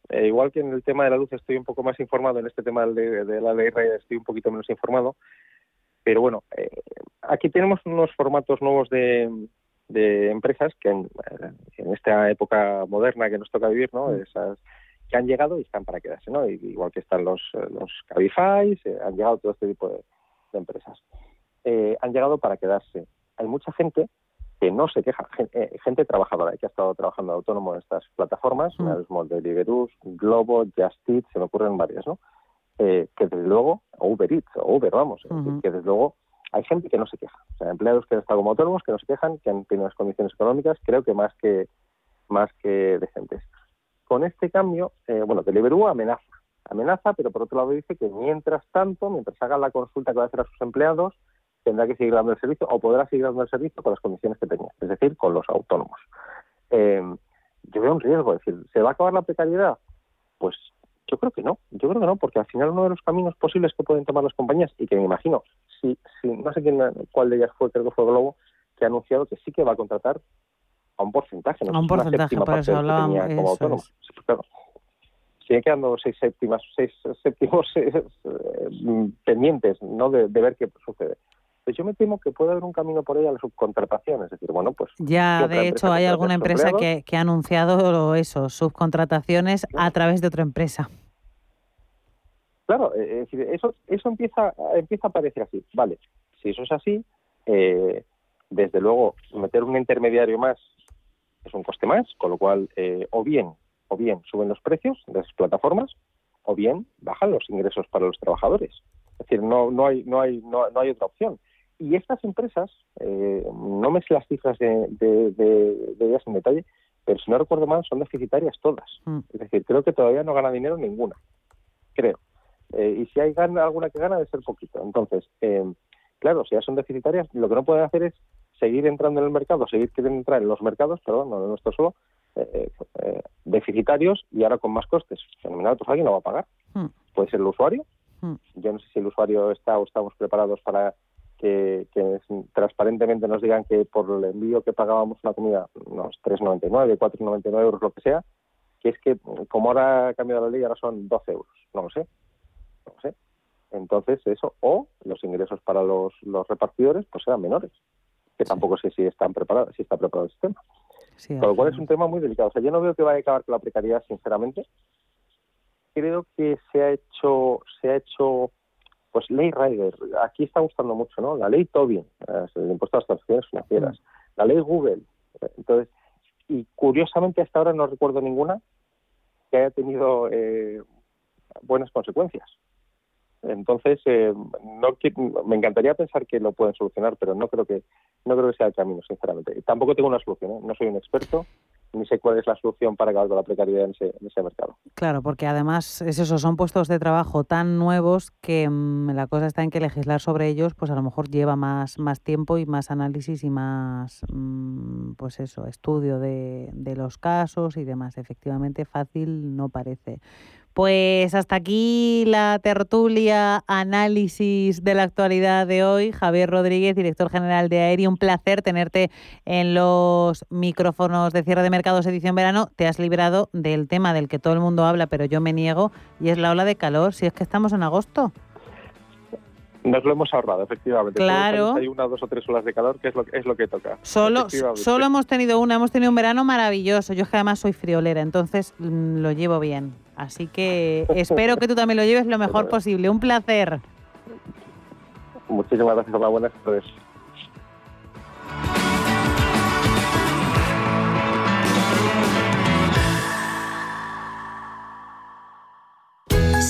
Eh, igual que en el tema de la luz estoy un poco más informado, en este tema de, la ley estoy un poquito menos informado. Pero bueno, eh, aquí tenemos unos formatos nuevos de, empresas que en, esta época moderna que nos toca vivir, ¿no? Mm. Esas que han llegado y están para quedarse, ¿no? Igual que están los, los Cabify, han llegado todo este tipo de, empresas. Eh, han llegado para quedarse. Hay mucha gente que no se queja, eh, gente, trabajadora que ha estado trabajando autónomo en estas plataformas, mm. de Deliveroo, Globo, Just Eat, se me ocurren varias, ¿no? Eh, que desde luego, o Uber Eats, o Uber, vamos, que desde luego hay gente que no se queja. O sea, empleados que han estado como autónomos, que no se quejan, que han tenido unas condiciones económicas, creo que más que más que decentes. Con este cambio, eh, bueno, Deliveroo amenaza, amenaza, pero por otro lado dice que mientras tanto, mientras hagan la consulta que va a hacer a sus empleados, tendrá que seguir dando el servicio o podrá seguir dando el servicio con las condiciones que tenía, es decir, con los autónomos. Eh, yo veo un riesgo, es decir, ¿se va a acabar la precariedad? Pues yo creo que no, yo creo que no, porque al final uno de los caminos posibles que pueden tomar las compañías, y que me imagino, si, si no sé quién, cuál de ellas fue, creo que fue Globo, que ha anunciado que sí que va a contratar a un porcentaje, a un porcentaje, por eso hablábamos. Como autónomo. sigue quedando seis séptimas, seis séptimos *laughs* eh, pendientes, ¿no? De, de, ver qué sucede. Pues yo me temo que puede haber un camino por ahí a la subcontratación, es decir, bueno, pues... Ya, de hecho, hay alguna empresa que, que, ha anunciado eso, subcontrataciones a través de otra empresa. Claro, eh, es decir, eso, eso empieza, empieza a parecer así. Vale, si eso es así, eh, desde luego, meter un intermediario más es un coste más, con lo cual, eh, o bien, o bien suben los precios de las plataformas, o bien bajan los ingresos para los trabajadores. Es decir, no, no, hay, no, hay, no, no hay otra opción. Y estas empresas, eh, no me sé las cifras de, de, ellas en detalle, pero si no recuerdo mal, son deficitarias todas. Mm. Es decir, creo que todavía no gana dinero ninguna, creo. Eh, y si hay gana, alguna que gana, debe ser poquito. Entonces, eh, claro, si ya son deficitarias, lo que no pueden hacer es seguir entrando en el mercado, seguir queriendo entrar en los mercados, perdón, no en nuestro solo, deficitarios y ahora con más costes. Fenomenal, pues alguien lo va a pagar. Mm. Puede ser el usuario. Mm. Yo no sé si el usuario está o estamos preparados para que, transparentemente nos digan que por el envío que pagábamos una comida, unos 3,99, 4,99 euros, lo que sea, que es que como ahora ha cambiado la ley, ahora son 12 euros. No lo sé. No lo sé. Entonces, eso, o los ingresos para los, los repartidores, pues sean menores, que tampoco sé si están preparados, si está preparado el sistema. con lo cual es un tema muy delicado. O sea, yo no veo que vaya a acabar con la precariedad, sinceramente. Creo que se ha hecho, se ha hecho pues ley Rider, aquí está gustando mucho, ¿no? La ley Tobin, el impuesto a las transacciones financieras, la ley Google. Entonces, y curiosamente hasta ahora no recuerdo ninguna que haya tenido eh, buenas consecuencias. Entonces, eh, no me encantaría pensar que lo pueden solucionar, pero no creo que no creo que sea el camino, sinceramente. Tampoco tengo una solución, ¿eh? no soy un experto, ni sé cuál es la solución para acabar con la precariedad en ese, mercado. Claro, porque además es eso, son puestos de trabajo tan nuevos que mm, la cosa está en que legislar sobre ellos, pues a lo mejor lleva más, tiempo y más análisis y más, mm, pues eso, estudio de, de los casos y demás. Efectivamente, fácil no parece. Pues hasta aquí la tertulia análisis de la actualidad de hoy. Javier Rodríguez, director general de Aeri, un placer tenerte en los micrófonos de cierre de mercados edición verano. Te has librado del tema del que todo el mundo habla, pero yo me niego, y es la ola de calor, si es que estamos en agosto. Nos lo hemos ahorrado, efectivamente. Claro. Hay una, dos o tres olas de calor, que es lo, es lo que toca. Solo, solo hemos tenido una, hemos tenido un verano maravilloso. Yo es que además soy friolera, entonces mm, lo llevo bien. Así que espero que tú también lo lleves lo mejor posible. Un placer. Muchísimas gracias, por buenas tardes.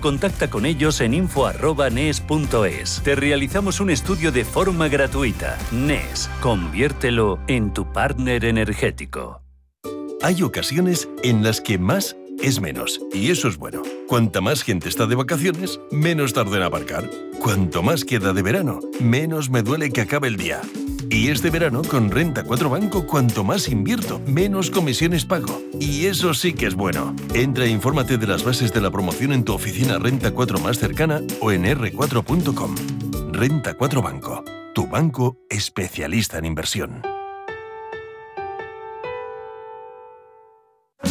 contacta con ellos en info.nes.es. Te realizamos un estudio de forma gratuita. NES, conviértelo en tu partner energético. Hay ocasiones en las que más es menos, y eso es bueno. Cuanta más gente está de vacaciones, menos tarda en aparcar. Cuanto más queda de verano, menos me duele que acabe el día. Y este verano con Renta 4 Banco, cuanto más invierto, menos comisiones pago. Y eso sí que es bueno. Entra e infórmate de las bases de la promoción en tu oficina Renta 4 más cercana o en r4.com. Renta 4 Banco, tu banco especialista en inversión.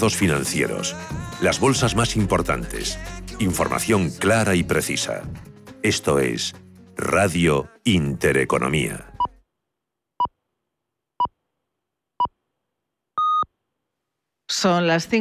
Financieros, las bolsas más importantes, información clara y precisa. Esto es Radio Intereconomía. Son las 5.